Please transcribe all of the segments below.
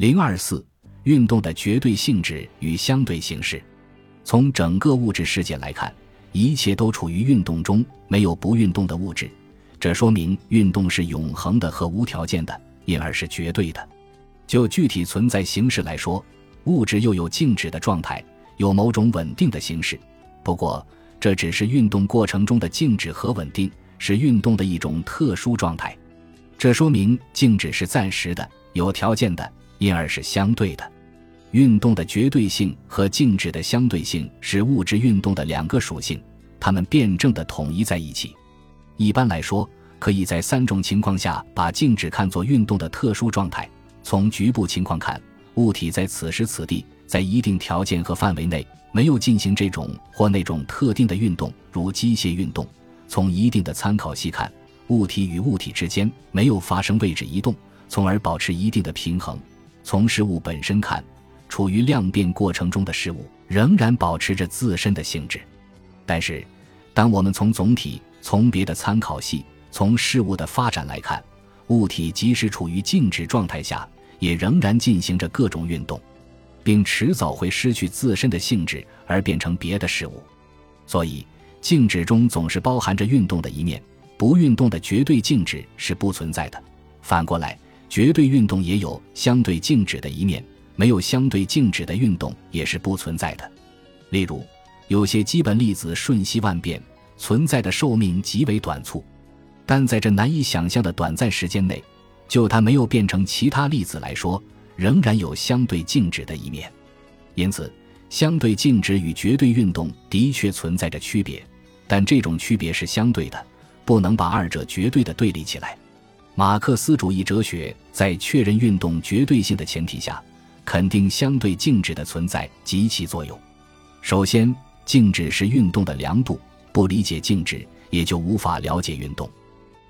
零二四，运动的绝对性质与相对形式。从整个物质世界来看，一切都处于运动中，没有不运动的物质。这说明运动是永恒的和无条件的，因而是绝对的。就具体存在形式来说，物质又有静止的状态，有某种稳定的形式。不过，这只是运动过程中的静止和稳定，是运动的一种特殊状态。这说明静止是暂时的、有条件的。因而是相对的，运动的绝对性和静止的相对性是物质运动的两个属性，它们辩证的统一在一起。一般来说，可以在三种情况下把静止看作运动的特殊状态。从局部情况看，物体在此时此地，在一定条件和范围内，没有进行这种或那种特定的运动，如机械运动。从一定的参考系看，物体与物体之间没有发生位置移动，从而保持一定的平衡。从事物本身看，处于量变过程中的事物仍然保持着自身的性质。但是，当我们从总体、从别的参考系、从事物的发展来看，物体即使处于静止状态下，也仍然进行着各种运动，并迟早会失去自身的性质而变成别的事物。所以，静止中总是包含着运动的一面，不运动的绝对静止是不存在的。反过来。绝对运动也有相对静止的一面，没有相对静止的运动也是不存在的。例如，有些基本粒子瞬息万变，存在的寿命极为短促，但在这难以想象的短暂时间内，就它没有变成其他粒子来说，仍然有相对静止的一面。因此，相对静止与绝对运动的确存在着区别，但这种区别是相对的，不能把二者绝对的对立起来。马克思主义哲学在确认运动绝对性的前提下，肯定相对静止的存在及其作用。首先，静止是运动的量度，不理解静止，也就无法了解运动。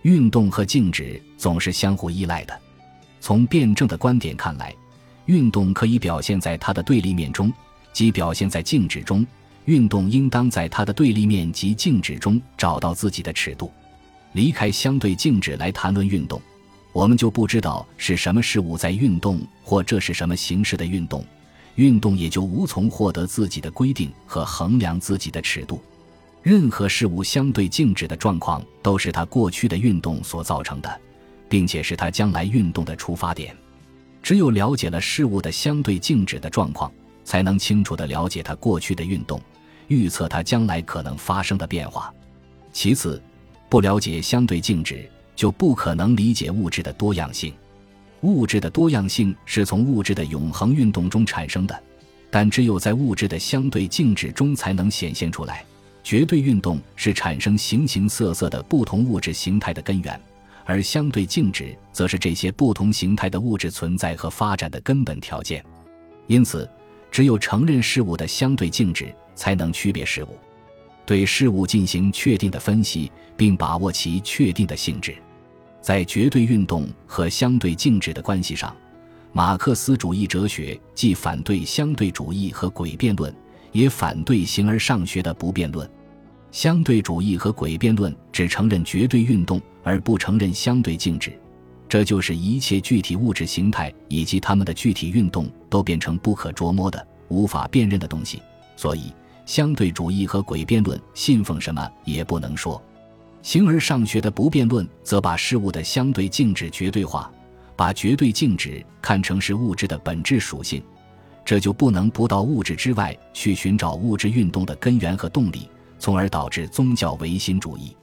运动和静止总是相互依赖的。从辩证的观点看来，运动可以表现在它的对立面中，即表现在静止中。运动应当在它的对立面及静止中找到自己的尺度。离开相对静止来谈论运动，我们就不知道是什么事物在运动，或这是什么形式的运动，运动也就无从获得自己的规定和衡量自己的尺度。任何事物相对静止的状况，都是它过去的运动所造成的，并且是它将来运动的出发点。只有了解了事物的相对静止的状况，才能清楚地了解它过去的运动，预测它将来可能发生的变化。其次。不了解相对静止，就不可能理解物质的多样性。物质的多样性是从物质的永恒运动中产生的，但只有在物质的相对静止中才能显现出来。绝对运动是产生形形色色的不同物质形态的根源，而相对静止则是这些不同形态的物质存在和发展的根本条件。因此，只有承认事物的相对静止，才能区别事物。对事物进行确定的分析，并把握其确定的性质，在绝对运动和相对静止的关系上，马克思主义哲学既反对相对主义和诡辩论，也反对形而上学的不辩论。相对主义和诡辩论只承认绝对运动，而不承认相对静止，这就是一切具体物质形态以及它们的具体运动都变成不可捉摸的、无法辨认的东西。所以。相对主义和诡辩论信奉什么也不能说，形而上学的不辩论则把事物的相对静止绝对化，把绝对静止看成是物质的本质属性，这就不能不到物质之外去寻找物质运动的根源和动力，从而导致宗教唯心主义。